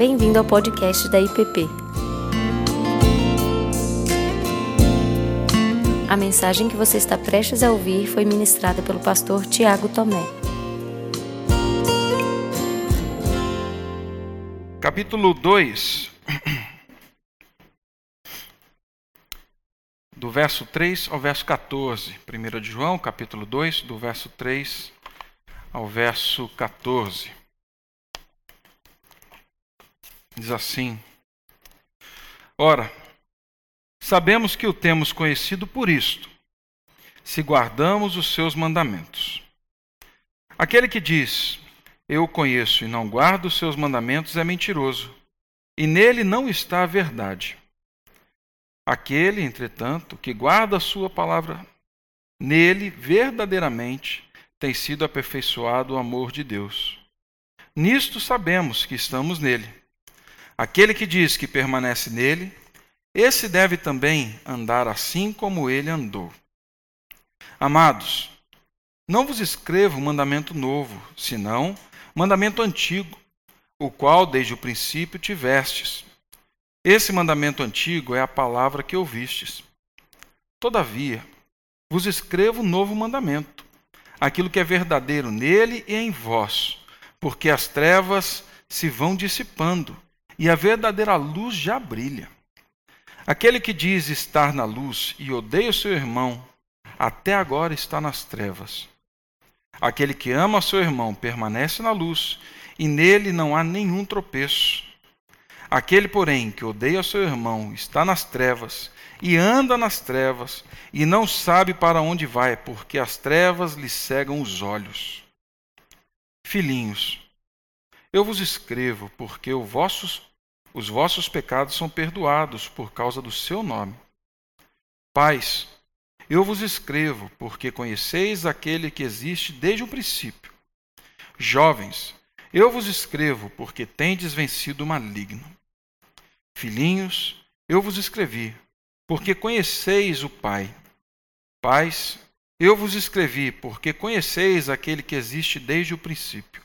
Bem-vindo ao podcast da IPP. A mensagem que você está prestes a ouvir foi ministrada pelo pastor Tiago Tomé. Capítulo 2, do verso 3 ao verso 14. 1 de João, capítulo 2, do verso 3 ao verso 14. Diz assim: Ora, sabemos que o temos conhecido por isto, se guardamos os seus mandamentos. Aquele que diz, Eu conheço e não guardo os seus mandamentos, é mentiroso, e nele não está a verdade. Aquele, entretanto, que guarda a sua palavra, nele verdadeiramente tem sido aperfeiçoado o amor de Deus. Nisto sabemos que estamos nele. Aquele que diz que permanece nele, esse deve também andar assim como ele andou. Amados, não vos escrevo mandamento novo, senão mandamento antigo, o qual desde o princípio tivestes esse mandamento antigo é a palavra que ouvistes. Todavia, vos escrevo um novo mandamento, aquilo que é verdadeiro nele e em vós, porque as trevas se vão dissipando e a verdadeira luz já brilha. Aquele que diz estar na luz e odeia o seu irmão, até agora está nas trevas. Aquele que ama seu irmão permanece na luz, e nele não há nenhum tropeço. Aquele, porém, que odeia seu irmão está nas trevas e anda nas trevas e não sabe para onde vai, porque as trevas lhe cegam os olhos. Filhinhos, eu vos escrevo porque os vossos, os vossos pecados são perdoados por causa do seu nome. Pais, eu vos escrevo porque conheceis aquele que existe desde o princípio. Jovens, eu vos escrevo porque tendes vencido o maligno. Filhinhos, eu vos escrevi, porque conheceis o Pai. Pais, eu vos escrevi, porque conheceis aquele que existe desde o princípio.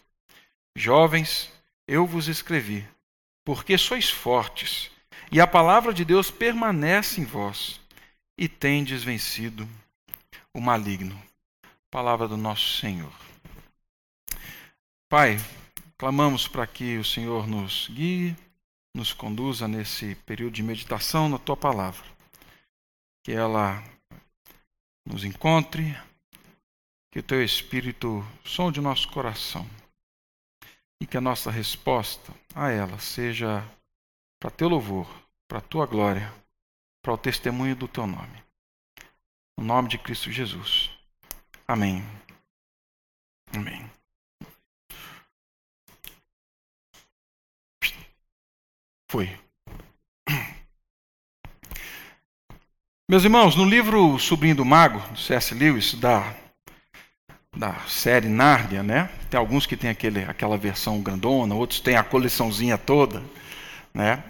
Jovens, eu vos escrevi, porque sois fortes, e a palavra de Deus permanece em vós, e tendes vencido o maligno. Palavra do nosso Senhor. Pai, clamamos para que o Senhor nos guie nos conduza nesse período de meditação na tua palavra. Que ela nos encontre, que o teu Espírito sonde o nosso coração e que a nossa resposta a ela seja para teu louvor, para tua glória, para o testemunho do teu nome. No nome de Cristo Jesus. Amém. Amém. Foi. Meus irmãos, no livro Sobrinho do Mago, do C.S. Lewis, da, da série Nárnia, né? Tem alguns que tem aquele, aquela versão grandona, outros têm a coleçãozinha toda, né?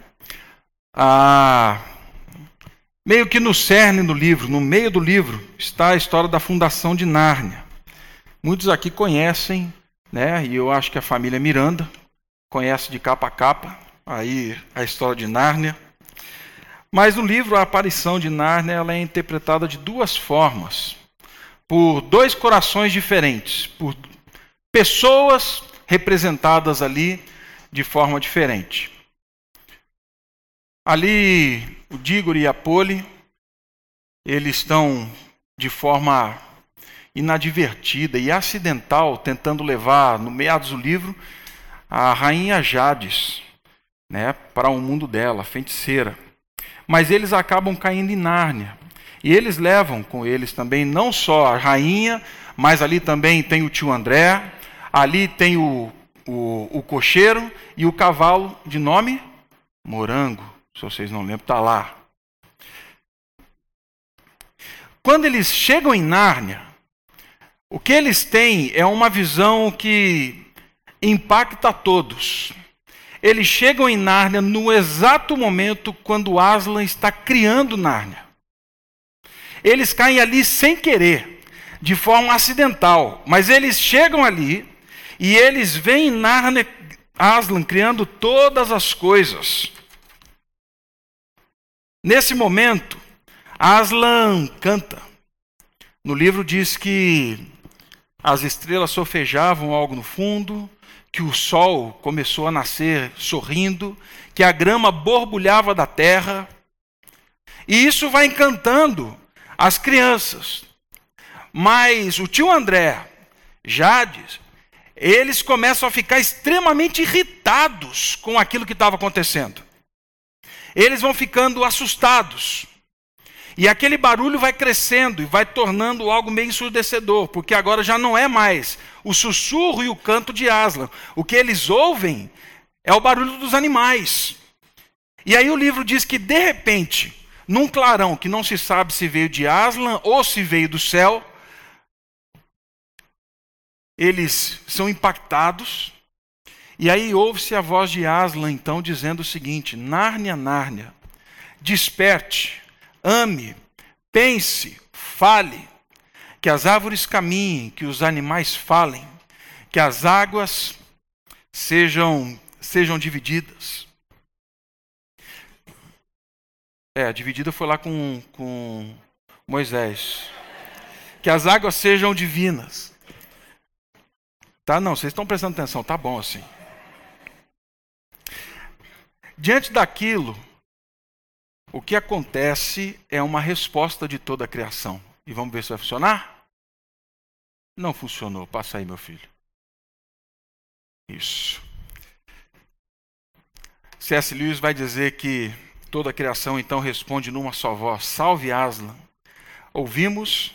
Ah, meio que no cerne do livro, no meio do livro, está a história da fundação de Nárnia. Muitos aqui conhecem, né? E eu acho que a família Miranda conhece de capa a capa aí a história de Nárnia. Mas no livro a aparição de Nárnia ela é interpretada de duas formas, por dois corações diferentes, por pessoas representadas ali de forma diferente. Ali o Dígoro e a Poli, eles estão de forma inadvertida e acidental tentando levar no meados do livro a rainha Jades né, para o mundo dela, feiticeira. Mas eles acabam caindo em Nárnia. E eles levam com eles também não só a rainha, mas ali também tem o tio André, ali tem o, o, o cocheiro e o cavalo de nome Morango. Se vocês não lembram, está lá. Quando eles chegam em Nárnia, o que eles têm é uma visão que impacta a todos. Eles chegam em Nárnia no exato momento quando Aslan está criando Nárnia. Eles caem ali sem querer, de forma acidental, mas eles chegam ali e eles veem Nárnia Aslan criando todas as coisas. Nesse momento, Aslan canta. No livro diz que as estrelas sofejavam algo no fundo, que o sol começou a nascer sorrindo, que a grama borbulhava da terra. E isso vai encantando as crianças. Mas o tio André, Jades, eles começam a ficar extremamente irritados com aquilo que estava acontecendo. Eles vão ficando assustados. E aquele barulho vai crescendo e vai tornando algo meio ensurdecedor, porque agora já não é mais o sussurro e o canto de Aslan. O que eles ouvem é o barulho dos animais. E aí o livro diz que, de repente, num clarão que não se sabe se veio de Aslan ou se veio do céu, eles são impactados. E aí ouve-se a voz de Aslan, então, dizendo o seguinte: Nárnia, Nárnia, desperte ame, pense, fale, que as árvores caminhem, que os animais falem, que as águas sejam, sejam divididas. É, a dividida foi lá com, com Moisés. Que as águas sejam divinas. Tá, não, vocês estão prestando atenção, tá bom assim. Diante daquilo, o que acontece é uma resposta de toda a criação. E vamos ver se vai funcionar? Não funcionou. Passa aí, meu filho. Isso. C.S. Lewis vai dizer que toda a criação então responde numa só voz: Salve Aslan. Ouvimos,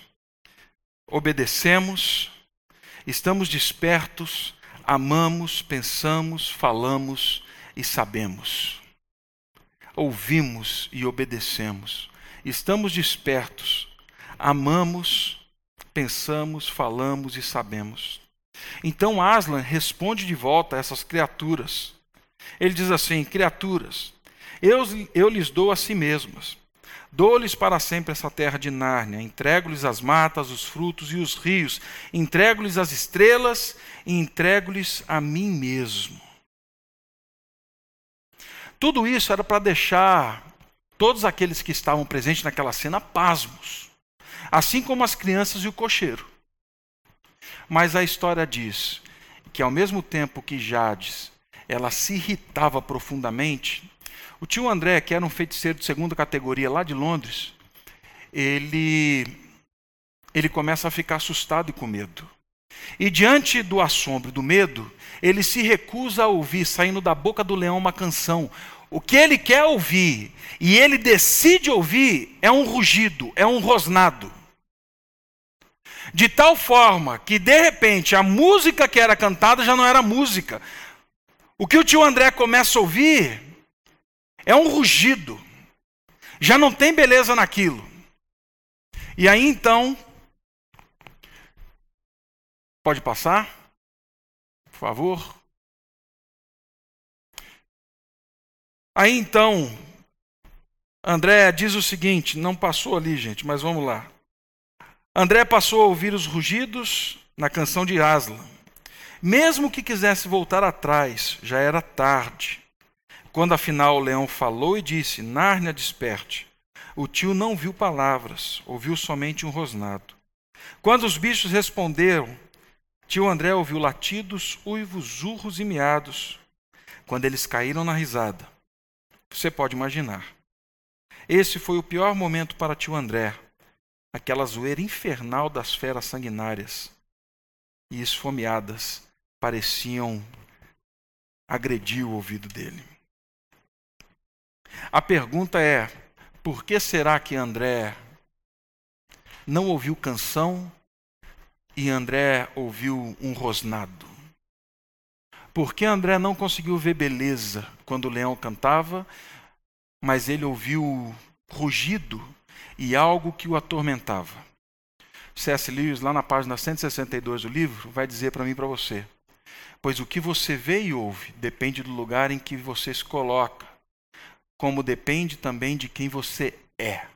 obedecemos, estamos despertos, amamos, pensamos, falamos e sabemos ouvimos e obedecemos. Estamos despertos, amamos, pensamos, falamos e sabemos. Então Aslan responde de volta a essas criaturas. Ele diz assim: Criaturas, eu, eu lhes dou a si mesmas. Dou-lhes para sempre essa terra de Nárnia, entrego-lhes as matas, os frutos e os rios, entrego-lhes as estrelas e entrego-lhes a mim mesmo. Tudo isso era para deixar todos aqueles que estavam presentes naquela cena pasmos, assim como as crianças e o cocheiro. Mas a história diz que ao mesmo tempo que Jades ela se irritava profundamente, o tio André, que era um feiticeiro de segunda categoria lá de Londres, ele ele começa a ficar assustado e com medo. E diante do assombro do medo, ele se recusa a ouvir, saindo da boca do leão, uma canção. O que ele quer ouvir e ele decide ouvir é um rugido, é um rosnado. De tal forma que, de repente, a música que era cantada já não era música. O que o tio André começa a ouvir é um rugido. Já não tem beleza naquilo. E aí então. Pode passar? favor. Aí então, André diz o seguinte: não passou ali, gente, mas vamos lá. André passou a ouvir os rugidos na canção de Aslan. Mesmo que quisesse voltar atrás, já era tarde. Quando afinal o leão falou e disse: Nárnia, desperte. O tio não viu palavras, ouviu somente um rosnado. Quando os bichos responderam, Tio André ouviu latidos, uivos, urros e miados quando eles caíram na risada. Você pode imaginar. Esse foi o pior momento para tio André, aquela zoeira infernal das feras sanguinárias e esfomeadas pareciam agredir o ouvido dele. A pergunta é: por que será que André não ouviu canção e André ouviu um rosnado. Porque André não conseguiu ver beleza quando o leão cantava, mas ele ouviu rugido e algo que o atormentava. C.S. Lewis, lá na página 162 do livro, vai dizer para mim e para você: Pois o que você vê e ouve depende do lugar em que você se coloca, como depende também de quem você é.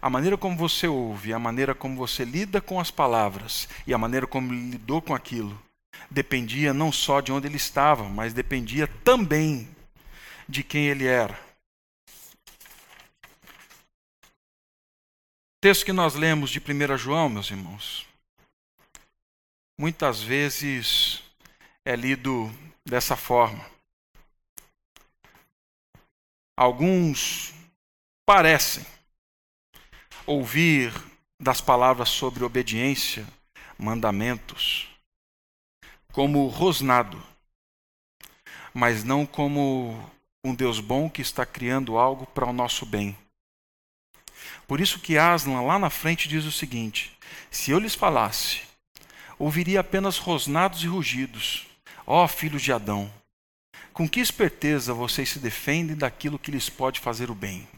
A maneira como você ouve, a maneira como você lida com as palavras e a maneira como lidou com aquilo dependia não só de onde ele estava, mas dependia também de quem ele era. O texto que nós lemos de 1 João, meus irmãos, muitas vezes é lido dessa forma. Alguns parecem ouvir das palavras sobre obediência, mandamentos, como rosnado, mas não como um Deus bom que está criando algo para o nosso bem. Por isso que Aslan lá na frente diz o seguinte: se eu lhes falasse, ouviria apenas rosnados e rugidos. Ó filhos de Adão, com que esperteza vocês se defendem daquilo que lhes pode fazer o bem?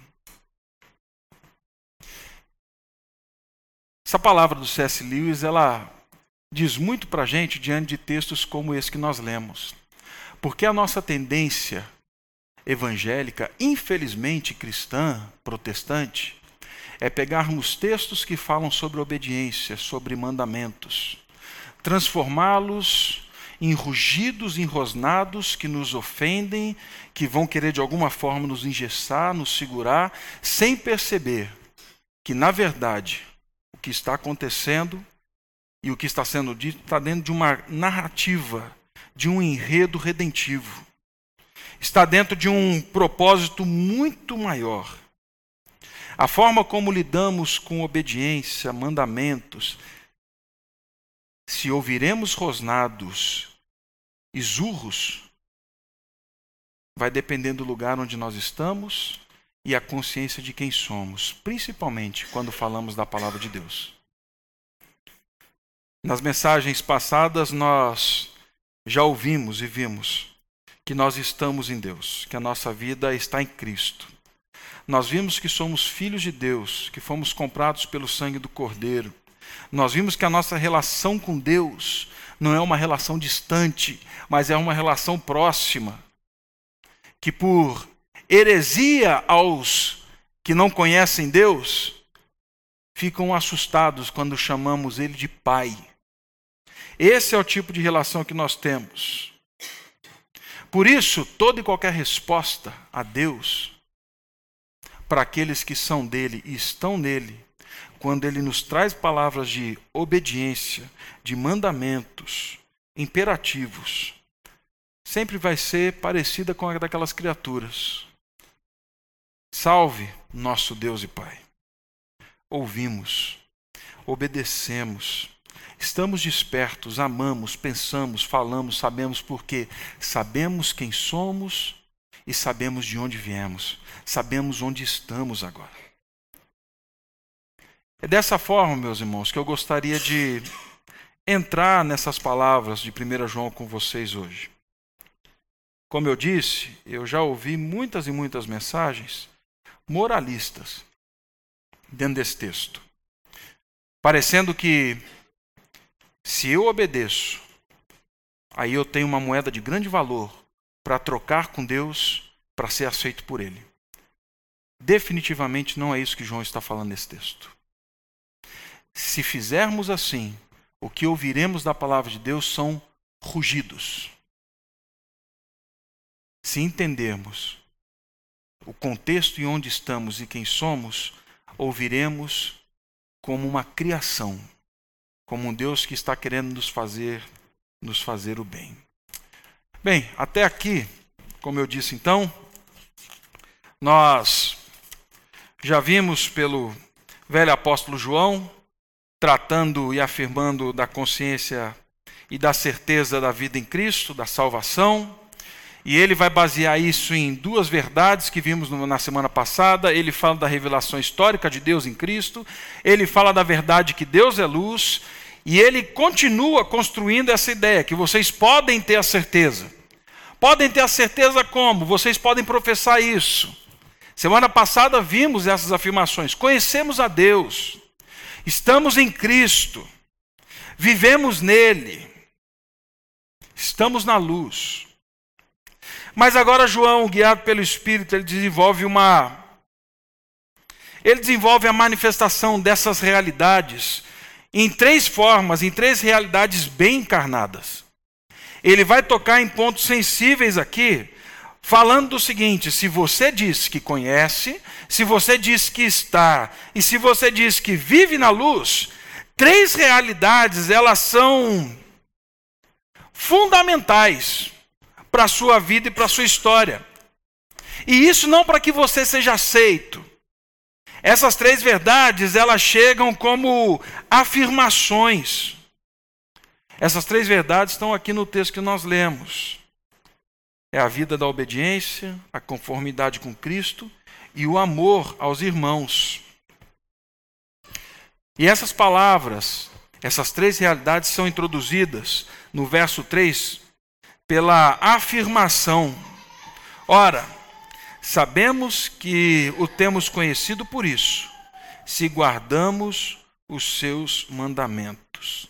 Essa palavra do C.S. Lewis, ela diz muito para a gente diante de textos como esse que nós lemos. Porque a nossa tendência evangélica, infelizmente cristã, protestante, é pegarmos textos que falam sobre obediência, sobre mandamentos, transformá-los em rugidos enrosnados que nos ofendem, que vão querer de alguma forma nos engessar, nos segurar, sem perceber que, na verdade, o que está acontecendo e o que está sendo dito está dentro de uma narrativa, de um enredo redentivo. Está dentro de um propósito muito maior. A forma como lidamos com obediência, mandamentos, se ouviremos rosnados zurros, vai depender do lugar onde nós estamos e a consciência de quem somos, principalmente quando falamos da palavra de Deus. Nas mensagens passadas, nós já ouvimos e vimos que nós estamos em Deus, que a nossa vida está em Cristo. Nós vimos que somos filhos de Deus, que fomos comprados pelo sangue do Cordeiro. Nós vimos que a nossa relação com Deus não é uma relação distante, mas é uma relação próxima. Que por heresia aos que não conhecem Deus, ficam assustados quando chamamos Ele de Pai. Esse é o tipo de relação que nós temos. Por isso, toda e qualquer resposta a Deus, para aqueles que são dele e estão nele, quando ele nos traz palavras de obediência, de mandamentos, imperativos, sempre vai ser parecida com a daquelas criaturas. Salve nosso Deus e Pai. Ouvimos, obedecemos, Estamos despertos, amamos, pensamos, falamos, sabemos por quê. Sabemos quem somos e sabemos de onde viemos. Sabemos onde estamos agora. É dessa forma, meus irmãos, que eu gostaria de entrar nessas palavras de 1 João com vocês hoje. Como eu disse, eu já ouvi muitas e muitas mensagens moralistas dentro desse texto, parecendo que se eu obedeço, aí eu tenho uma moeda de grande valor para trocar com Deus para ser aceito por Ele. Definitivamente não é isso que João está falando nesse texto. Se fizermos assim, o que ouviremos da palavra de Deus são rugidos. Se entendermos o contexto em onde estamos e quem somos, ouviremos como uma criação como um Deus que está querendo nos fazer nos fazer o bem. Bem, até aqui, como eu disse então, nós já vimos pelo velho apóstolo João tratando e afirmando da consciência e da certeza da vida em Cristo, da salvação. E ele vai basear isso em duas verdades que vimos na semana passada. Ele fala da revelação histórica de Deus em Cristo, ele fala da verdade que Deus é luz, e ele continua construindo essa ideia que vocês podem ter a certeza. Podem ter a certeza como? Vocês podem professar isso. Semana passada vimos essas afirmações. Conhecemos a Deus, estamos em Cristo, vivemos nele, estamos na luz. Mas agora João, guiado pelo Espírito, ele desenvolve uma. Ele desenvolve a manifestação dessas realidades em três formas, em três realidades bem encarnadas. ele vai tocar em pontos sensíveis aqui, falando do seguinte: se você diz que conhece, se você diz que está, e se você diz que vive na luz, três realidades, elas são fundamentais para a sua vida e para a sua história. E isso não para que você seja aceito. Essas três verdades, elas chegam como afirmações. Essas três verdades estão aqui no texto que nós lemos. É a vida da obediência, a conformidade com Cristo e o amor aos irmãos. E essas palavras, essas três realidades são introduzidas no verso 3 pela afirmação. Ora, sabemos que o temos conhecido por isso, se guardamos os seus mandamentos.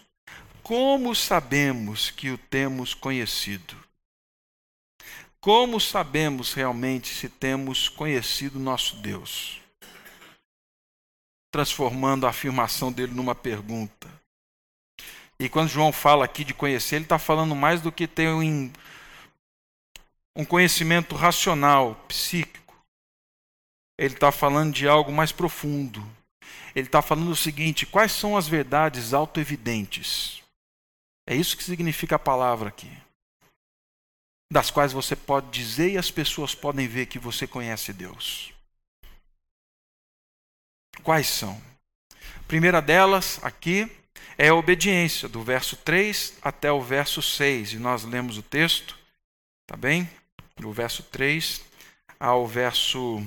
Como sabemos que o temos conhecido? Como sabemos realmente se temos conhecido nosso Deus? Transformando a afirmação dele numa pergunta. E quando João fala aqui de conhecer, ele está falando mais do que ter um, um conhecimento racional, psíquico. Ele está falando de algo mais profundo. Ele está falando o seguinte: quais são as verdades autoevidentes? É isso que significa a palavra aqui. Das quais você pode dizer e as pessoas podem ver que você conhece Deus. Quais são? A primeira delas, aqui, é a obediência, do verso 3 até o verso 6. E nós lemos o texto, tá bem? Do verso 3 ao verso,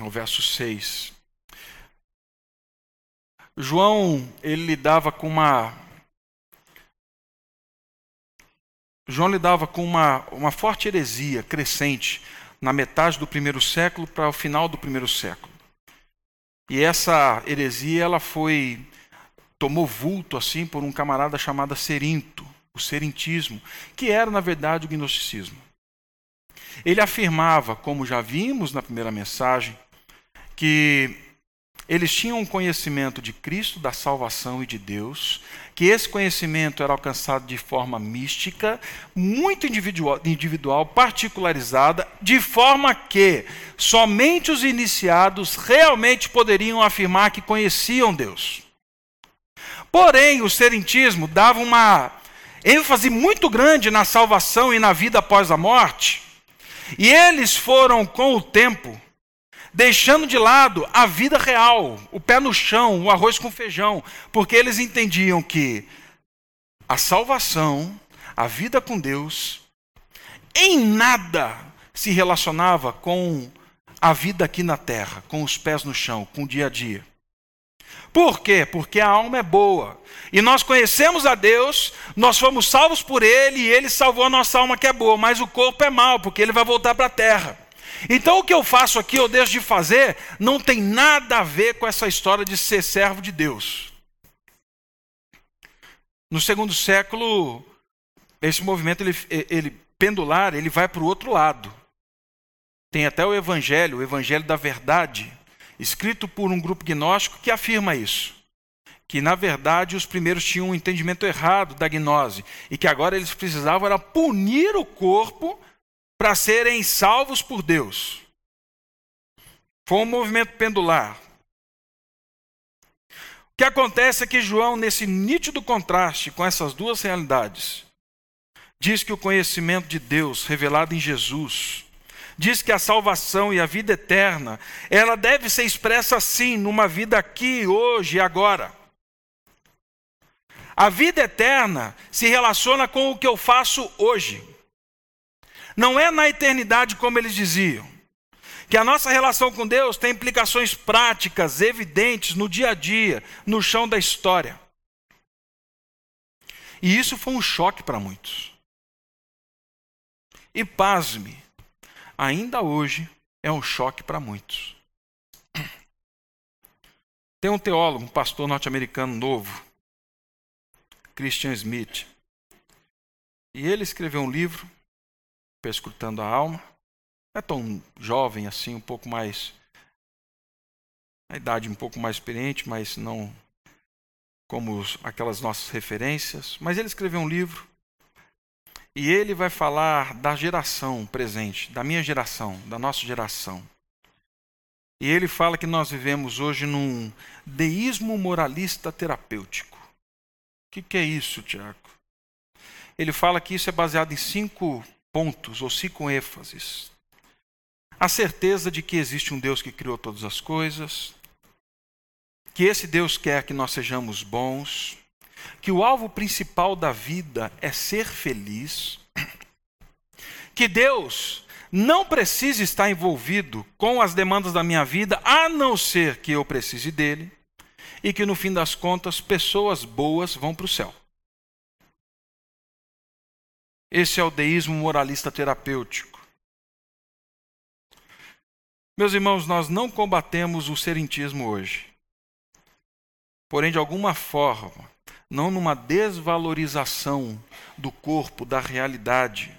ao verso 6. João, ele lidava com uma João lidava com uma, uma forte heresia crescente na metade do primeiro século para o final do primeiro século. E essa heresia ela foi tomou vulto assim por um camarada chamado Serinto, o serintismo, que era na verdade o gnosticismo. Ele afirmava, como já vimos na primeira mensagem, que eles tinham um conhecimento de Cristo, da salvação e de Deus, que esse conhecimento era alcançado de forma mística, muito individual, individual, particularizada, de forma que somente os iniciados realmente poderiam afirmar que conheciam Deus. Porém, o serentismo dava uma ênfase muito grande na salvação e na vida após a morte, e eles foram, com o tempo, deixando de lado a vida real, o pé no chão, o arroz com feijão, porque eles entendiam que a salvação, a vida com Deus, em nada se relacionava com a vida aqui na terra, com os pés no chão, com o dia a dia. Por quê? Porque a alma é boa. E nós conhecemos a Deus, nós fomos salvos por Ele e Ele salvou a nossa alma que é boa, mas o corpo é mau, porque Ele vai voltar para a terra. Então o que eu faço aqui, eu deixo de fazer, não tem nada a ver com essa história de ser servo de Deus. No segundo século, esse movimento ele, ele pendular, ele vai para o outro lado. Tem até o evangelho, o evangelho da verdade, escrito por um grupo gnóstico que afirma isso. Que na verdade os primeiros tinham um entendimento errado da gnose e que agora eles precisavam era punir o corpo para serem salvos por Deus. Foi um movimento pendular. O que acontece é que João, nesse nítido contraste com essas duas realidades, diz que o conhecimento de Deus revelado em Jesus, diz que a salvação e a vida eterna, ela deve ser expressa assim, numa vida aqui, hoje e agora. A vida eterna se relaciona com o que eu faço hoje. Não é na eternidade como eles diziam. Que a nossa relação com Deus tem implicações práticas, evidentes, no dia a dia, no chão da história. E isso foi um choque para muitos. E pasme, ainda hoje é um choque para muitos. Tem um teólogo, um pastor norte-americano novo, Christian Smith. E ele escreveu um livro perscrutando a alma. É tão jovem assim, um pouco mais. A idade um pouco mais experiente, mas não como aquelas nossas referências. Mas ele escreveu um livro E ele vai falar da geração presente, da minha geração, da nossa geração. E ele fala que nós vivemos hoje num deísmo moralista terapêutico. O que, que é isso, Tiago? Ele fala que isso é baseado em cinco pontos ou cinco ênfases. A certeza de que existe um Deus que criou todas as coisas, que esse Deus quer que nós sejamos bons, que o alvo principal da vida é ser feliz, que Deus não precisa estar envolvido com as demandas da minha vida, a não ser que eu precise dele, e que no fim das contas pessoas boas vão para o céu. Esse é o deísmo moralista terapêutico. Meus irmãos, nós não combatemos o serentismo hoje. Porém, de alguma forma, não numa desvalorização do corpo, da realidade,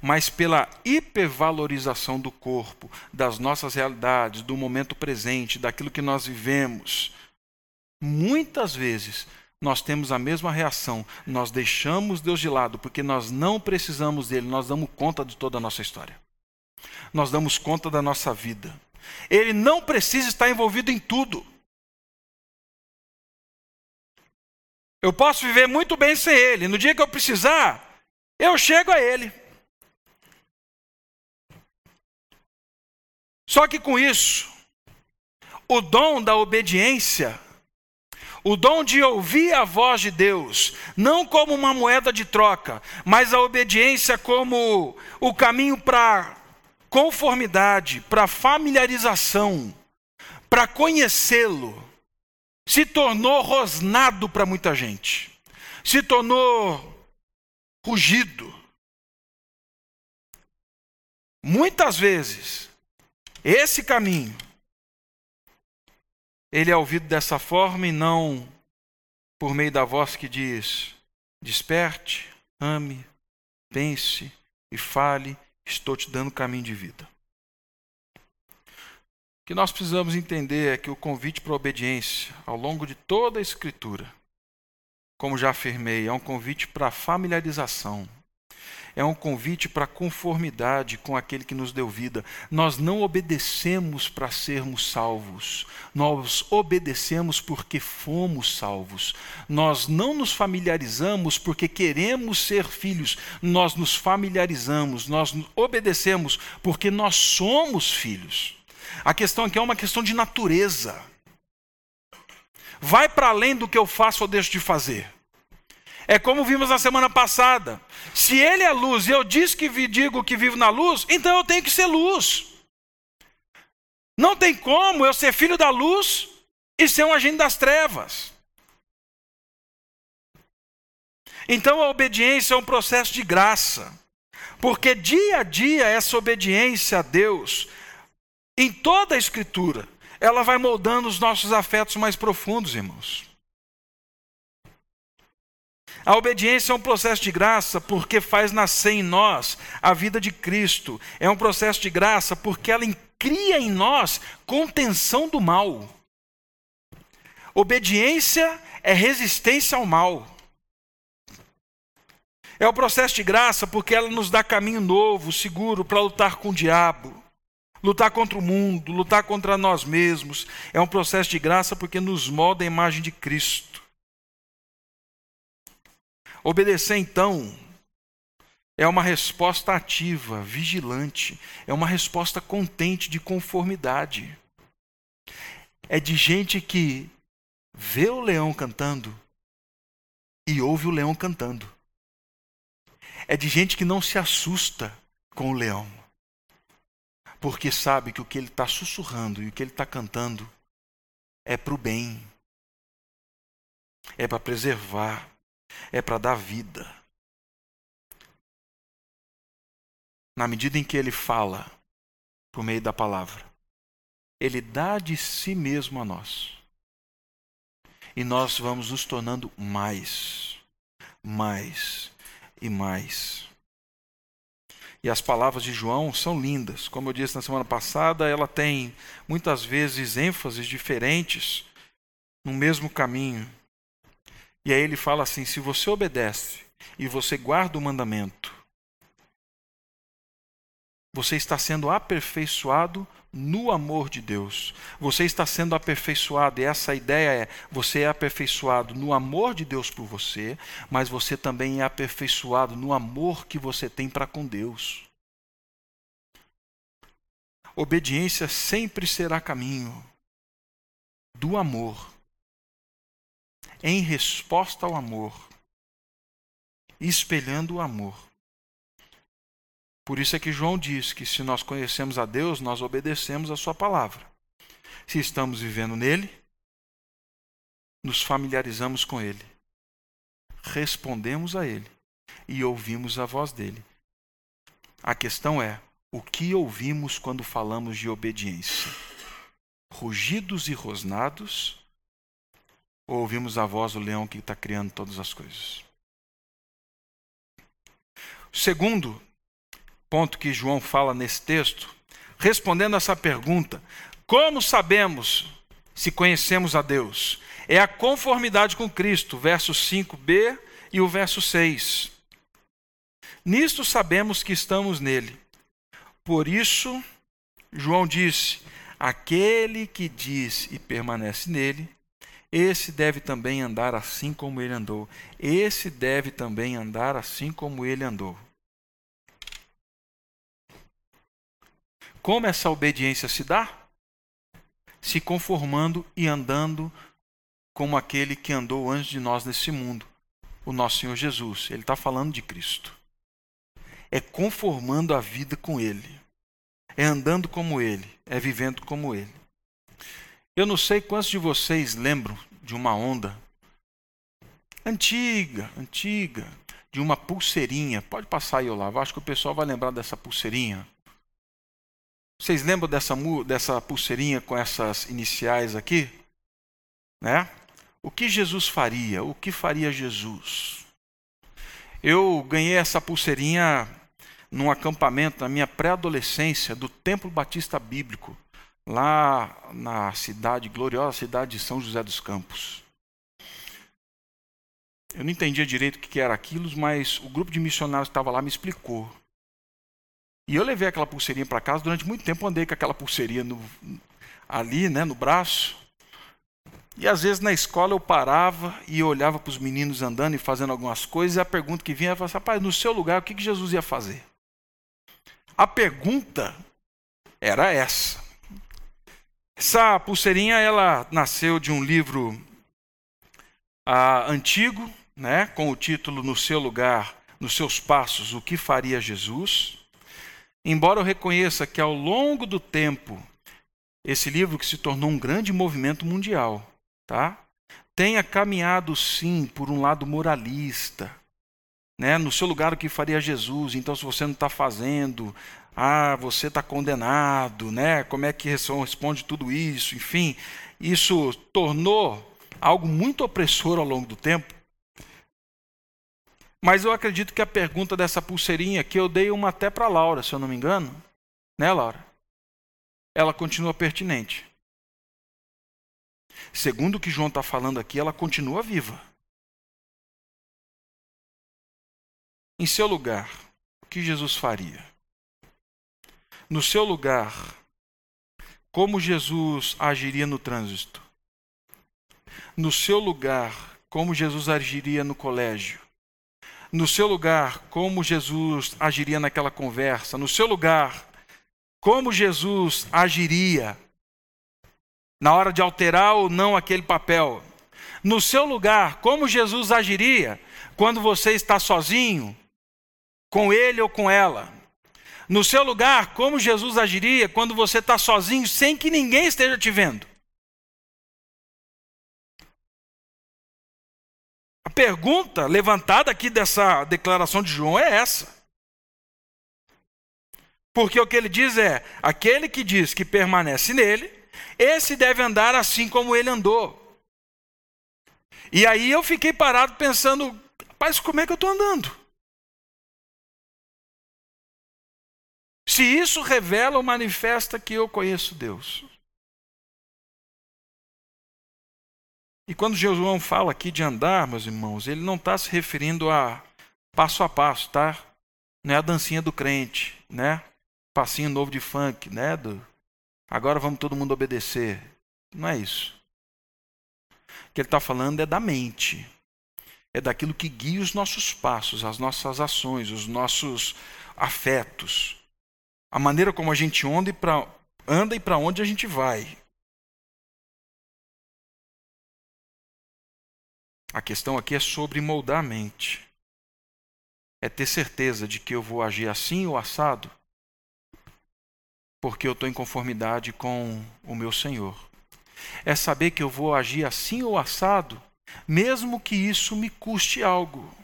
mas pela hipervalorização do corpo, das nossas realidades, do momento presente, daquilo que nós vivemos. Muitas vezes nós temos a mesma reação. Nós deixamos Deus de lado porque nós não precisamos dele, nós damos conta de toda a nossa história. Nós damos conta da nossa vida. Ele não precisa estar envolvido em tudo. Eu posso viver muito bem sem ele. No dia que eu precisar, eu chego a ele. Só que com isso, o dom da obediência, o dom de ouvir a voz de Deus, não como uma moeda de troca, mas a obediência como o caminho para conformidade, para familiarização, para conhecê-lo, se tornou rosnado para muita gente, se tornou rugido. Muitas vezes, esse caminho, ele é ouvido dessa forma e não por meio da voz que diz: desperte, ame, pense e fale, estou te dando caminho de vida. O que nós precisamos entender é que o convite para a obediência, ao longo de toda a Escritura, como já afirmei, é um convite para familiarização, é um convite para conformidade com aquele que nos deu vida. Nós não obedecemos para sermos salvos, nós obedecemos porque fomos salvos. Nós não nos familiarizamos porque queremos ser filhos, nós nos familiarizamos, nós obedecemos porque nós somos filhos. A questão aqui é uma questão de natureza. Vai para além do que eu faço ou deixo de fazer. É como vimos na semana passada. Se ele é luz e eu diz que digo que vivo na luz, então eu tenho que ser luz. Não tem como eu ser filho da luz e ser um agente das trevas. Então a obediência é um processo de graça. Porque dia a dia essa obediência a Deus em toda a Escritura, ela vai moldando os nossos afetos mais profundos, irmãos. A obediência é um processo de graça porque faz nascer em nós a vida de Cristo. É um processo de graça porque ela cria em nós contenção do mal. Obediência é resistência ao mal. É o processo de graça porque ela nos dá caminho novo, seguro para lutar com o diabo lutar contra o mundo, lutar contra nós mesmos. É um processo de graça porque nos molda a imagem de Cristo. Obedecer, então, é uma resposta ativa, vigilante, é uma resposta contente de conformidade. É de gente que vê o leão cantando e ouve o leão cantando. É de gente que não se assusta com o leão porque sabe que o que ele está sussurrando e o que ele está cantando é para o bem, é para preservar, é para dar vida. Na medida em que ele fala por meio da palavra, ele dá de si mesmo a nós. E nós vamos nos tornando mais, mais e mais. E as palavras de João são lindas. Como eu disse na semana passada, ela tem muitas vezes ênfases diferentes no mesmo caminho. E aí ele fala assim: se você obedece e você guarda o mandamento, Você está sendo aperfeiçoado no amor de Deus. Você está sendo aperfeiçoado, e essa ideia é: você é aperfeiçoado no amor de Deus por você, mas você também é aperfeiçoado no amor que você tem para com Deus. Obediência sempre será caminho do amor, em resposta ao amor, espelhando o amor. Por isso é que João diz que se nós conhecemos a Deus, nós obedecemos a Sua palavra. Se estamos vivendo nele, nos familiarizamos com Ele, respondemos a Ele e ouvimos a voz dele. A questão é: o que ouvimos quando falamos de obediência? Rugidos e rosnados? Ou ouvimos a voz do leão que está criando todas as coisas? Segundo, ponto que João fala nesse texto, respondendo essa pergunta: como sabemos se conhecemos a Deus? É a conformidade com Cristo, verso 5b e o verso 6. Nisto sabemos que estamos nele. Por isso, João disse: aquele que diz e permanece nele, esse deve também andar assim como ele andou. Esse deve também andar assim como ele andou. Como essa obediência se dá? Se conformando e andando como aquele que andou antes de nós nesse mundo, o nosso Senhor Jesus. Ele está falando de Cristo. É conformando a vida com Ele. É andando como Ele. É vivendo como Ele. Eu não sei quantos de vocês lembram de uma onda antiga, antiga, de uma pulseirinha. Pode passar aí, Olavo. Acho que o pessoal vai lembrar dessa pulseirinha. Vocês lembram dessa, dessa pulseirinha com essas iniciais aqui? Né? O que Jesus faria? O que faria Jesus? Eu ganhei essa pulseirinha num acampamento na minha pré-adolescência do Templo Batista Bíblico, lá na cidade, gloriosa cidade de São José dos Campos. Eu não entendia direito o que era aquilo, mas o grupo de missionários que estava lá me explicou. E eu levei aquela pulseirinha para casa, durante muito tempo andei com aquela pulseirinha no, ali, né, no braço. E às vezes na escola eu parava e olhava para os meninos andando e fazendo algumas coisas, e a pergunta que vinha era: rapaz, no seu lugar, o que, que Jesus ia fazer? A pergunta era essa. Essa pulseirinha ela nasceu de um livro ah, antigo, né, com o título No seu lugar, nos seus passos, o que faria Jesus? Embora eu reconheça que ao longo do tempo, esse livro que se tornou um grande movimento mundial, tá? tenha caminhado sim por um lado moralista, né? no seu lugar o que faria Jesus, então se você não está fazendo, ah, você está condenado, né? como é que responde tudo isso, enfim, isso tornou algo muito opressor ao longo do tempo, mas eu acredito que a pergunta dessa pulseirinha, que eu dei uma até para Laura, se eu não me engano, né, Laura? Ela continua pertinente. Segundo o que João está falando aqui, ela continua viva. Em seu lugar, o que Jesus faria? No seu lugar, como Jesus agiria no trânsito? No seu lugar, como Jesus agiria no colégio? no seu lugar, como Jesus agiria naquela conversa, no seu lugar, como Jesus agiria na hora de alterar ou não aquele papel. No seu lugar, como Jesus agiria quando você está sozinho, com ele ou com ela. No seu lugar, como Jesus agiria quando você está sozinho, sem que ninguém esteja te vendo. pergunta levantada aqui dessa declaração de João é essa. Porque o que ele diz é: aquele que diz que permanece nele, esse deve andar assim como ele andou. E aí eu fiquei parado pensando: rapaz, como é que eu estou andando? Se isso revela ou manifesta que eu conheço Deus. E quando João fala aqui de andar, meus irmãos, ele não está se referindo a passo a passo, tá? Não é a dancinha do crente, né? passinho novo de funk, né? Do, agora vamos todo mundo obedecer. Não é isso. O que ele está falando é da mente. É daquilo que guia os nossos passos, as nossas ações, os nossos afetos. A maneira como a gente anda e para anda e para onde a gente vai. A questão aqui é sobre moldar a mente. É ter certeza de que eu vou agir assim ou assado, porque eu estou em conformidade com o meu Senhor. É saber que eu vou agir assim ou assado, mesmo que isso me custe algo,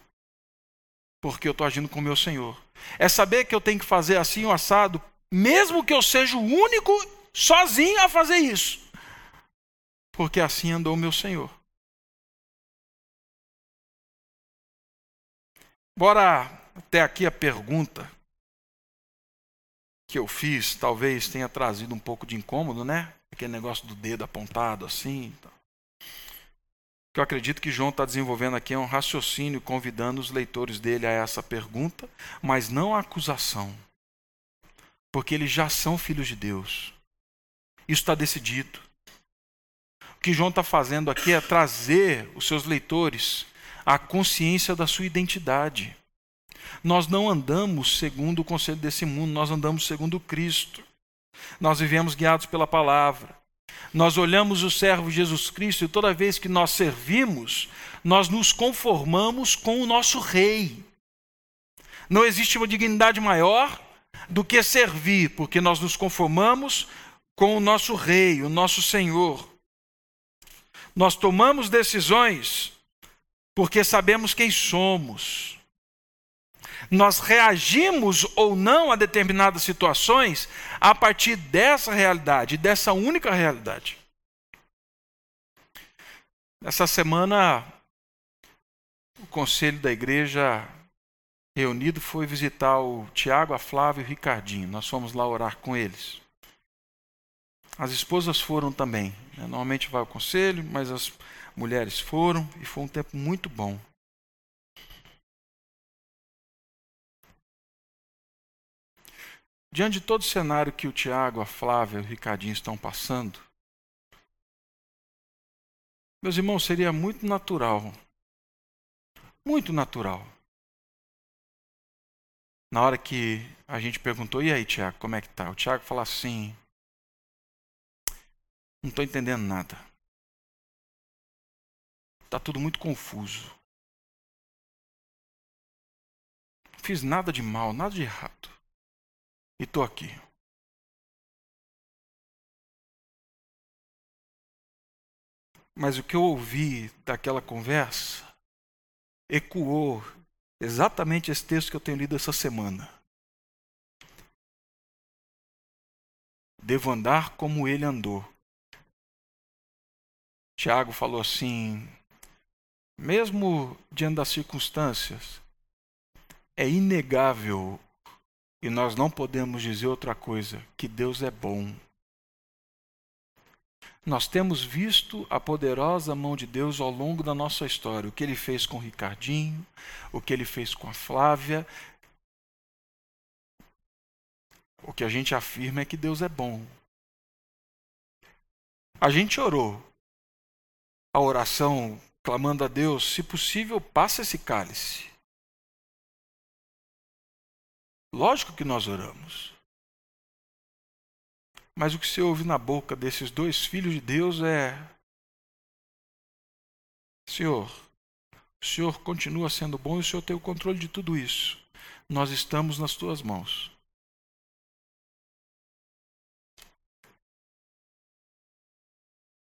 porque eu estou agindo com o meu Senhor. É saber que eu tenho que fazer assim ou assado, mesmo que eu seja o único sozinho a fazer isso, porque assim andou o meu Senhor. Bora até aqui a pergunta que eu fiz, talvez tenha trazido um pouco de incômodo, né? Aquele negócio do dedo apontado assim. O que eu acredito que João está desenvolvendo aqui é um raciocínio convidando os leitores dele a essa pergunta, mas não a acusação. Porque eles já são filhos de Deus. Isso está decidido. O que João está fazendo aqui é trazer os seus leitores a consciência da sua identidade. Nós não andamos segundo o conselho desse mundo, nós andamos segundo Cristo. Nós vivemos guiados pela palavra. Nós olhamos o servo Jesus Cristo e toda vez que nós servimos, nós nos conformamos com o nosso rei. Não existe uma dignidade maior do que servir, porque nós nos conformamos com o nosso rei, o nosso Senhor. Nós tomamos decisões porque sabemos quem somos. Nós reagimos ou não a determinadas situações a partir dessa realidade, dessa única realidade. Essa semana, o conselho da igreja reunido foi visitar o Tiago, a Flávia e o Ricardinho. Nós fomos lá orar com eles. As esposas foram também. Né? Normalmente vai ao conselho, mas as mulheres foram e foi um tempo muito bom. Diante de todo o cenário que o Tiago, a Flávia e o Ricardinho estão passando, meus irmãos, seria muito natural, muito natural, na hora que a gente perguntou, e aí, Tiago, como é que tá? O Tiago fala assim, não estou entendendo nada. Está tudo muito confuso. Não fiz nada de mal, nada de errado. E estou aqui. Mas o que eu ouvi daquela conversa ecoou exatamente esse texto que eu tenho lido essa semana. Devo andar como ele andou. Tiago falou assim: mesmo diante das circunstâncias, é inegável e nós não podemos dizer outra coisa: que Deus é bom. Nós temos visto a poderosa mão de Deus ao longo da nossa história, o que ele fez com o Ricardinho, o que ele fez com a Flávia. O que a gente afirma é que Deus é bom. A gente orou. A oração clamando a Deus: se possível, passa esse cálice. Lógico que nós oramos. Mas o que se ouve na boca desses dois filhos de Deus é: Senhor, o Senhor continua sendo bom e o Senhor tem o controle de tudo isso. Nós estamos nas tuas mãos.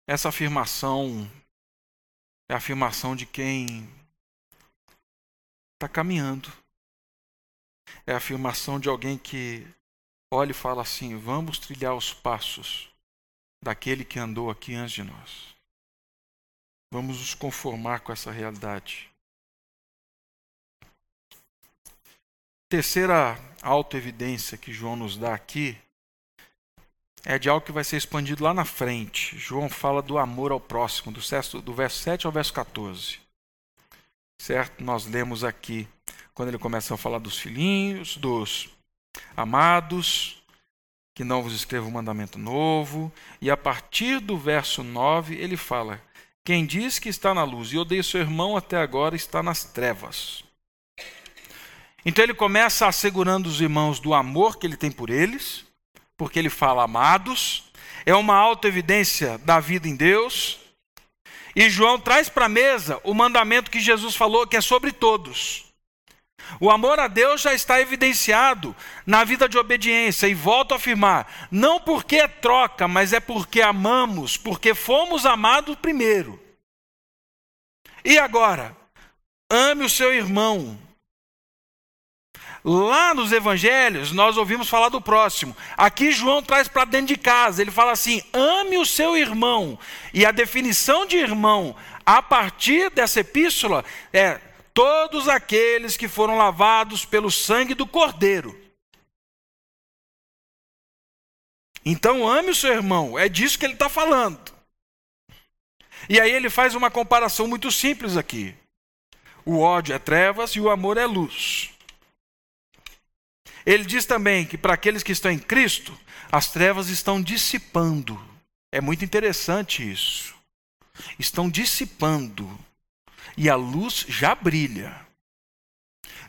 Essa afirmação é a afirmação de quem está caminhando. É a afirmação de alguém que olha e fala assim: vamos trilhar os passos daquele que andou aqui antes de nós. Vamos nos conformar com essa realidade. Terceira autoevidência que João nos dá aqui é de algo que vai ser expandido lá na frente. João fala do amor ao próximo, do, verso, do verso 7 ao verso 14. Certo? Nós lemos aqui, quando ele começa a falar dos filhinhos, dos amados, que não vos escrevo um mandamento novo, e a partir do verso 9 ele fala: Quem diz que está na luz e odeia seu irmão até agora está nas trevas. Então ele começa assegurando os irmãos do amor que ele tem por eles, porque ele fala amados, é uma autoevidência da vida em Deus. E João traz para a mesa o mandamento que Jesus falou, que é sobre todos. O amor a Deus já está evidenciado na vida de obediência, e volto a afirmar: não porque é troca, mas é porque amamos, porque fomos amados primeiro. E agora? Ame o seu irmão, Lá nos evangelhos, nós ouvimos falar do próximo. Aqui, João traz para dentro de casa. Ele fala assim: ame o seu irmão. E a definição de irmão, a partir dessa epístola, é todos aqueles que foram lavados pelo sangue do Cordeiro. Então, ame o seu irmão. É disso que ele está falando. E aí, ele faz uma comparação muito simples aqui: o ódio é trevas e o amor é luz. Ele diz também que para aqueles que estão em Cristo, as trevas estão dissipando. É muito interessante isso. Estão dissipando. E a luz já brilha.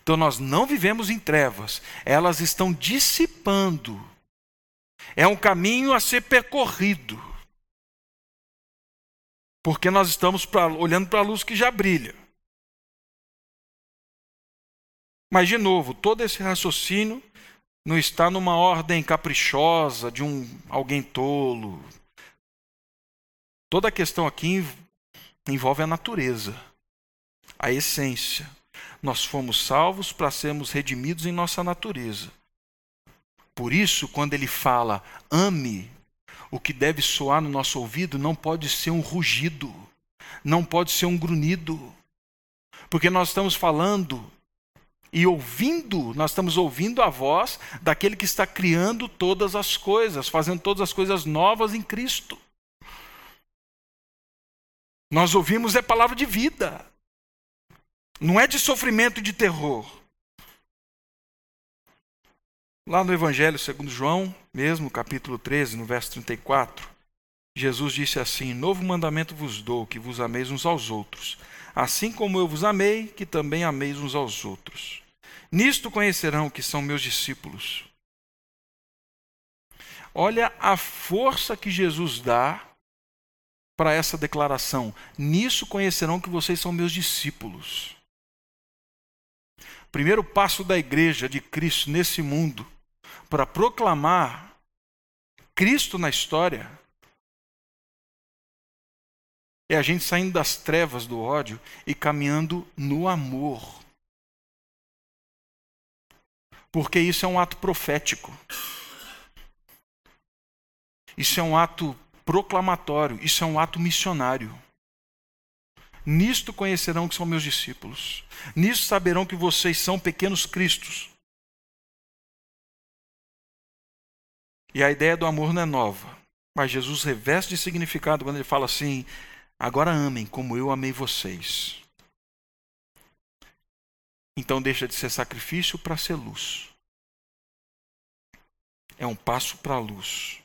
Então nós não vivemos em trevas, elas estão dissipando. É um caminho a ser percorrido. Porque nós estamos pra, olhando para a luz que já brilha. Mas, de novo, todo esse raciocínio não está numa ordem caprichosa de um alguém tolo. Toda a questão aqui envolve a natureza, a essência. Nós fomos salvos para sermos redimidos em nossa natureza. Por isso, quando ele fala ame, o que deve soar no nosso ouvido não pode ser um rugido, não pode ser um grunhido, porque nós estamos falando e ouvindo, nós estamos ouvindo a voz daquele que está criando todas as coisas, fazendo todas as coisas novas em Cristo. Nós ouvimos é palavra de vida, não é de sofrimento e de terror. Lá no Evangelho segundo João, mesmo capítulo 13, no verso 34, Jesus disse assim: Novo mandamento vos dou, que vos ameis uns aos outros, assim como eu vos amei, que também ameis uns aos outros. Nisto conhecerão que são meus discípulos. Olha a força que Jesus dá para essa declaração. Nisso conhecerão que vocês são meus discípulos. Primeiro passo da igreja de Cristo nesse mundo para proclamar Cristo na história é a gente saindo das trevas do ódio e caminhando no amor. Porque isso é um ato profético. Isso é um ato proclamatório, isso é um ato missionário. Nisto conhecerão que são meus discípulos. Nisto saberão que vocês são pequenos cristos. E a ideia do amor não é nova, mas Jesus reveste de significado quando ele fala assim: agora amem como eu amei vocês. Então deixa de ser sacrifício para ser luz. É um passo para a luz.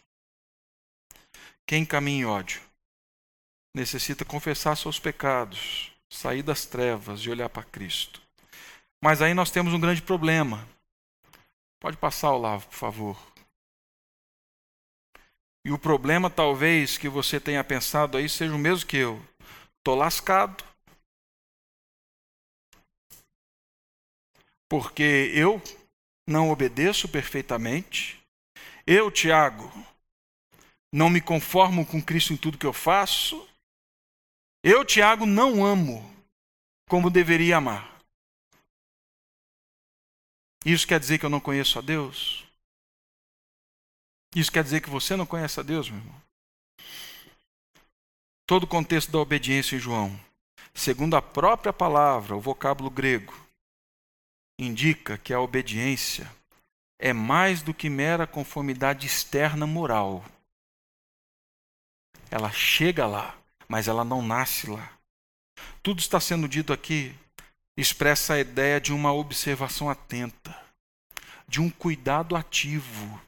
Quem caminha em ódio necessita confessar seus pecados, sair das trevas e olhar para Cristo. Mas aí nós temos um grande problema. Pode passar, Olavo, por favor. E o problema, talvez, que você tenha pensado aí seja o mesmo que eu. Estou lascado. porque eu não obedeço perfeitamente. Eu, Tiago, não me conformo com Cristo em tudo que eu faço. Eu, Tiago, não amo como deveria amar. Isso quer dizer que eu não conheço a Deus? Isso quer dizer que você não conhece a Deus, meu irmão? Todo o contexto da obediência em João, segundo a própria palavra, o vocábulo grego, indica que a obediência é mais do que mera conformidade externa moral. Ela chega lá, mas ela não nasce lá. Tudo está sendo dito aqui expressa a ideia de uma observação atenta, de um cuidado ativo.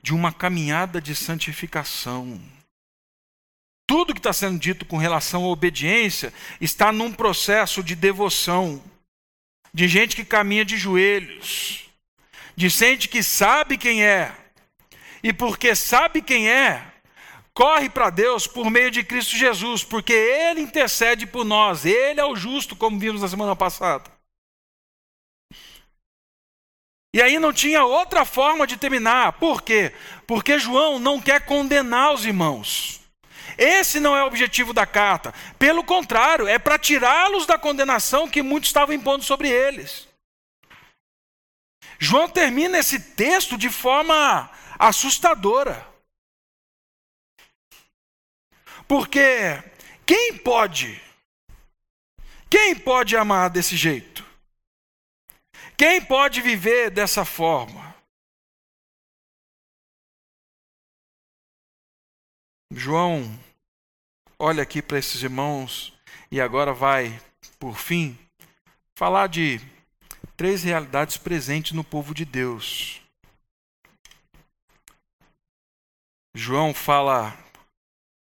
de uma caminhada de santificação. Tudo que está sendo dito com relação à obediência está num processo de devoção, de gente que caminha de joelhos, de gente que sabe quem é, e porque sabe quem é, corre para Deus por meio de Cristo Jesus, porque Ele intercede por nós, Ele é o justo, como vimos na semana passada. E aí não tinha outra forma de terminar. Por quê? Porque João não quer condenar os irmãos. Esse não é o objetivo da carta. Pelo contrário, é para tirá-los da condenação que muitos estavam impondo sobre eles. João termina esse texto de forma assustadora. Porque quem pode? Quem pode amar desse jeito? Quem pode viver dessa forma? João olha aqui para esses irmãos e agora vai, por fim, falar de três realidades presentes no povo de Deus. João fala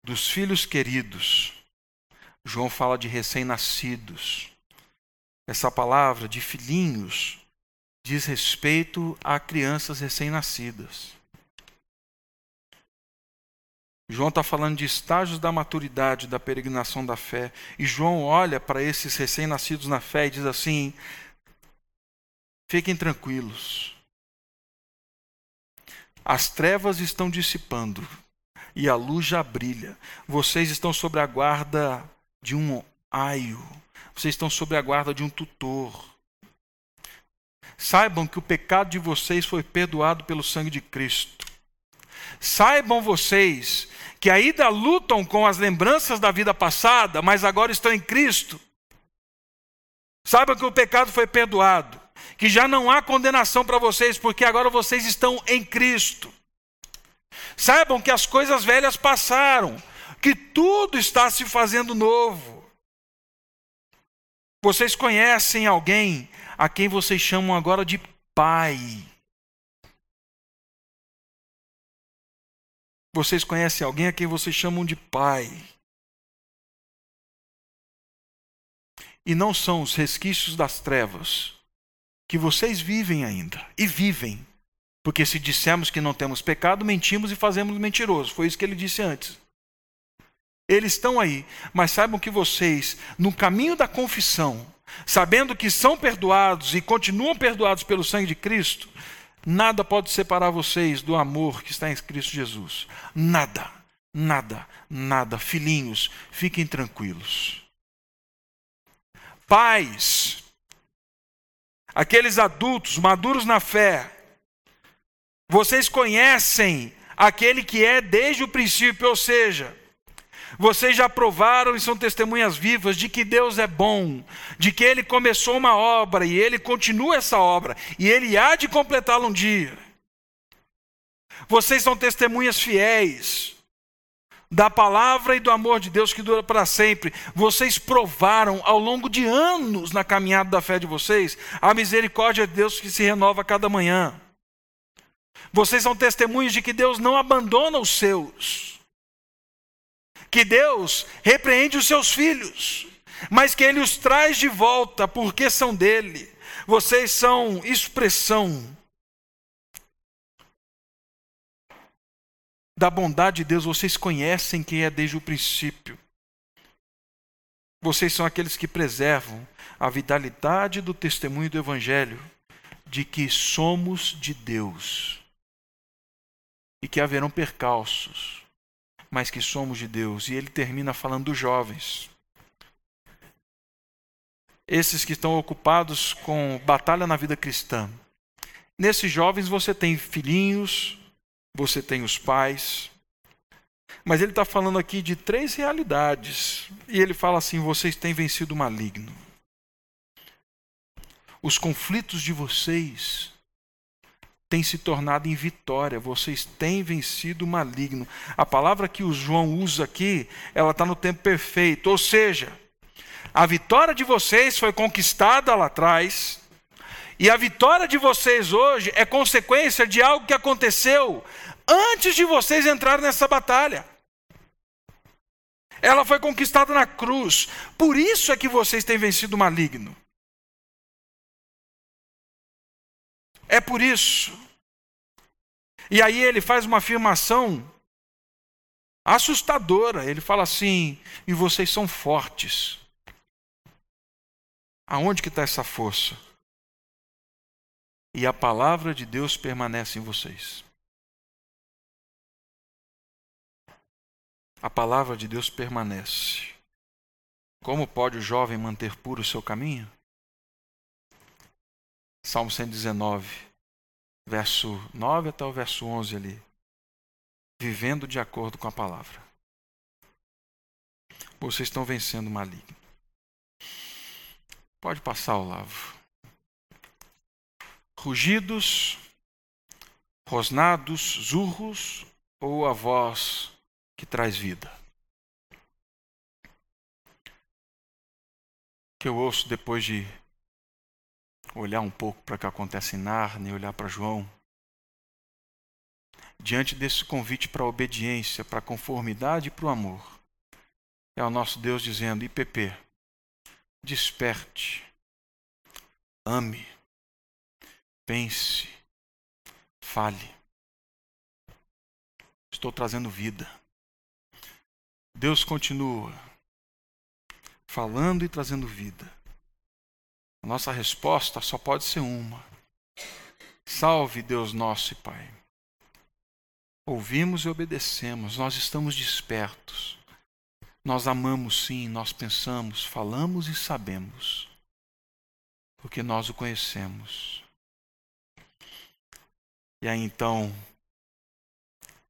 dos filhos queridos. João fala de recém-nascidos. Essa palavra de filhinhos diz respeito a crianças recém-nascidas. João está falando de estágios da maturidade, da peregrinação da fé. E João olha para esses recém-nascidos na fé e diz assim: fiquem tranquilos. As trevas estão dissipando e a luz já brilha. Vocês estão sob a guarda de um aio. Vocês estão sob a guarda de um tutor. Saibam que o pecado de vocês foi perdoado pelo sangue de Cristo. Saibam vocês que ainda lutam com as lembranças da vida passada, mas agora estão em Cristo. Saibam que o pecado foi perdoado, que já não há condenação para vocês, porque agora vocês estão em Cristo. Saibam que as coisas velhas passaram, que tudo está se fazendo novo. Vocês conhecem alguém a quem vocês chamam agora de pai. Vocês conhecem alguém a quem vocês chamam de pai. E não são os resquícios das trevas que vocês vivem ainda, e vivem. Porque se dissermos que não temos pecado, mentimos e fazemos mentiroso. Foi isso que ele disse antes. Eles estão aí, mas saibam que vocês, no caminho da confissão, sabendo que são perdoados e continuam perdoados pelo sangue de Cristo, nada pode separar vocês do amor que está em Cristo Jesus. Nada, nada, nada. Filhinhos, fiquem tranquilos. Pais, aqueles adultos maduros na fé, vocês conhecem aquele que é desde o princípio, ou seja, vocês já provaram e são testemunhas vivas de que Deus é bom, de que Ele começou uma obra e Ele continua essa obra, e Ele há de completá-la um dia. Vocês são testemunhas fiéis da palavra e do amor de Deus que dura para sempre. Vocês provaram ao longo de anos na caminhada da fé de vocês a misericórdia de Deus que se renova a cada manhã. Vocês são testemunhas de que Deus não abandona os seus que Deus repreende os seus filhos, mas que Ele os traz de volta porque são dele. Vocês são expressão da bondade de Deus, vocês conhecem quem é desde o princípio. Vocês são aqueles que preservam a vitalidade do testemunho do Evangelho de que somos de Deus e que haverão percalços mas que somos de Deus. E ele termina falando dos jovens. Esses que estão ocupados com batalha na vida cristã. Nesses jovens você tem filhinhos, você tem os pais. Mas ele está falando aqui de três realidades. E ele fala assim: vocês têm vencido o maligno. Os conflitos de vocês tem se tornado em vitória, vocês têm vencido o maligno. A palavra que o João usa aqui, ela está no tempo perfeito, ou seja, a vitória de vocês foi conquistada lá atrás, e a vitória de vocês hoje é consequência de algo que aconteceu antes de vocês entrarem nessa batalha. Ela foi conquistada na cruz. Por isso é que vocês têm vencido o maligno. É por isso. E aí ele faz uma afirmação assustadora. Ele fala assim: e vocês são fortes. Aonde que está essa força? E a palavra de Deus permanece em vocês. A palavra de Deus permanece. Como pode o jovem manter puro o seu caminho? Salmo 119, verso 9 até o verso 11 ali. Vivendo de acordo com a palavra. Vocês estão vencendo o maligno. Pode passar, Olavo. Rugidos, rosnados, zurros ou a voz que traz vida? Que eu ouço depois de olhar um pouco para o que acontece em Narnia, olhar para João. Diante desse convite para a obediência, para a conformidade e para o amor, é o nosso Deus dizendo: IPP, desperte, ame, pense, fale. Estou trazendo vida. Deus continua falando e trazendo vida. A nossa resposta só pode ser uma. Salve Deus nosso e Pai. Ouvimos e obedecemos, nós estamos despertos. Nós amamos sim, nós pensamos, falamos e sabemos, porque nós o conhecemos. E aí então,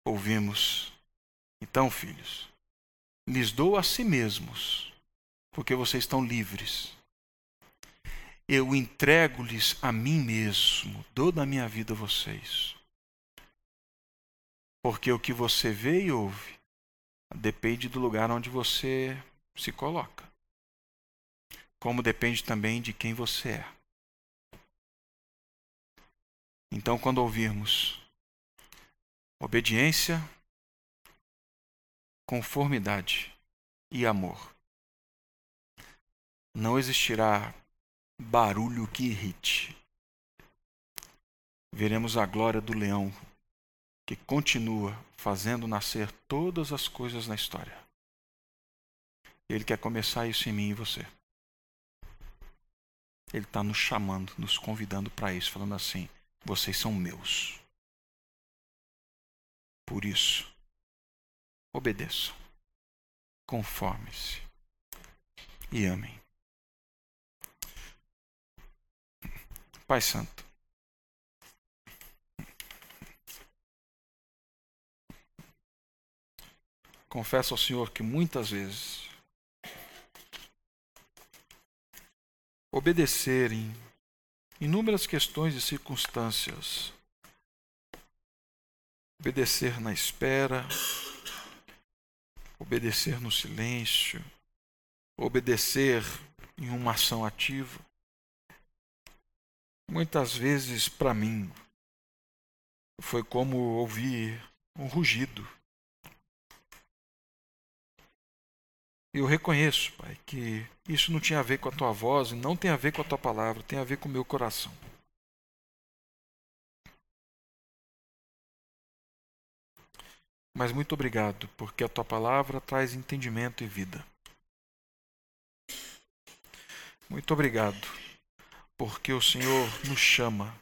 ouvimos: então, filhos, lhes dou a si mesmos, porque vocês estão livres. Eu entrego-lhes a mim mesmo, dou da minha vida a vocês. Porque o que você vê e ouve depende do lugar onde você se coloca. Como depende também de quem você é. Então, quando ouvirmos obediência, conformidade e amor, não existirá barulho que irrite. Veremos a glória do leão que continua fazendo nascer todas as coisas na história. Ele quer começar isso em mim e você. Ele está nos chamando, nos convidando para isso, falando assim: vocês são meus. Por isso, obedeçam, conforme-se e amem. Pai Santo, confesso ao Senhor que muitas vezes obedecer em inúmeras questões e circunstâncias, obedecer na espera, obedecer no silêncio, obedecer em uma ação ativa. Muitas vezes, para mim, foi como ouvir um rugido Eu reconheço, Pai, que isso não tinha a ver com a tua voz e não tem a ver com a tua palavra, tem a ver com o meu coração. Mas muito obrigado, porque a tua palavra traz entendimento e vida. Muito obrigado, porque o Senhor nos chama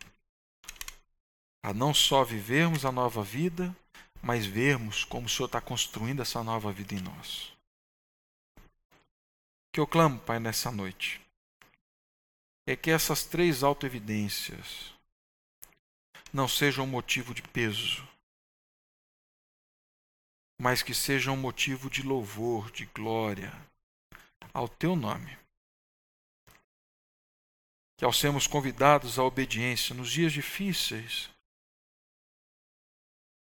a não só vivermos a nova vida, mas vermos como o Senhor está construindo essa nova vida em nós que eu clamo, Pai, nessa noite é que essas três autoevidências não sejam motivo de peso, mas que sejam motivo de louvor, de glória ao Teu nome. Que ao sermos convidados à obediência nos dias difíceis,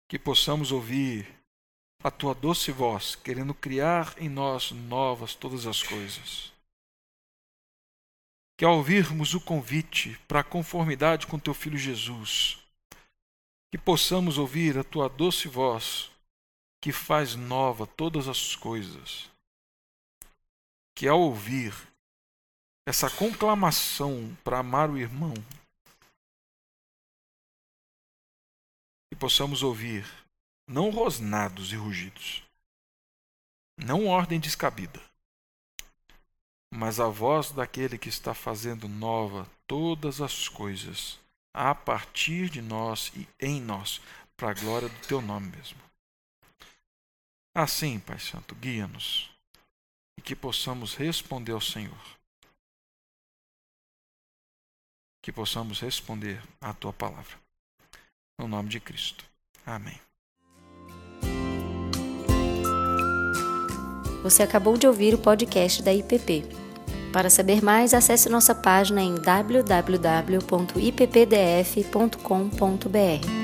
que possamos ouvir a tua doce voz, querendo criar em nós novas todas as coisas. Que ao ouvirmos o convite para a conformidade com teu filho Jesus, Que possamos ouvir a tua doce voz, que faz nova todas as coisas. Que ao ouvir essa conclamação para amar o irmão, que possamos ouvir não rosnados e rugidos, não ordem descabida, mas a voz daquele que está fazendo nova todas as coisas a partir de nós e em nós, para a glória do teu nome mesmo. Assim, Pai Santo, guia-nos e que possamos responder ao Senhor. Que possamos responder à tua palavra. No nome de Cristo. Amém. Você acabou de ouvir o podcast da IPP. Para saber mais, acesse nossa página em www.ippdf.com.br.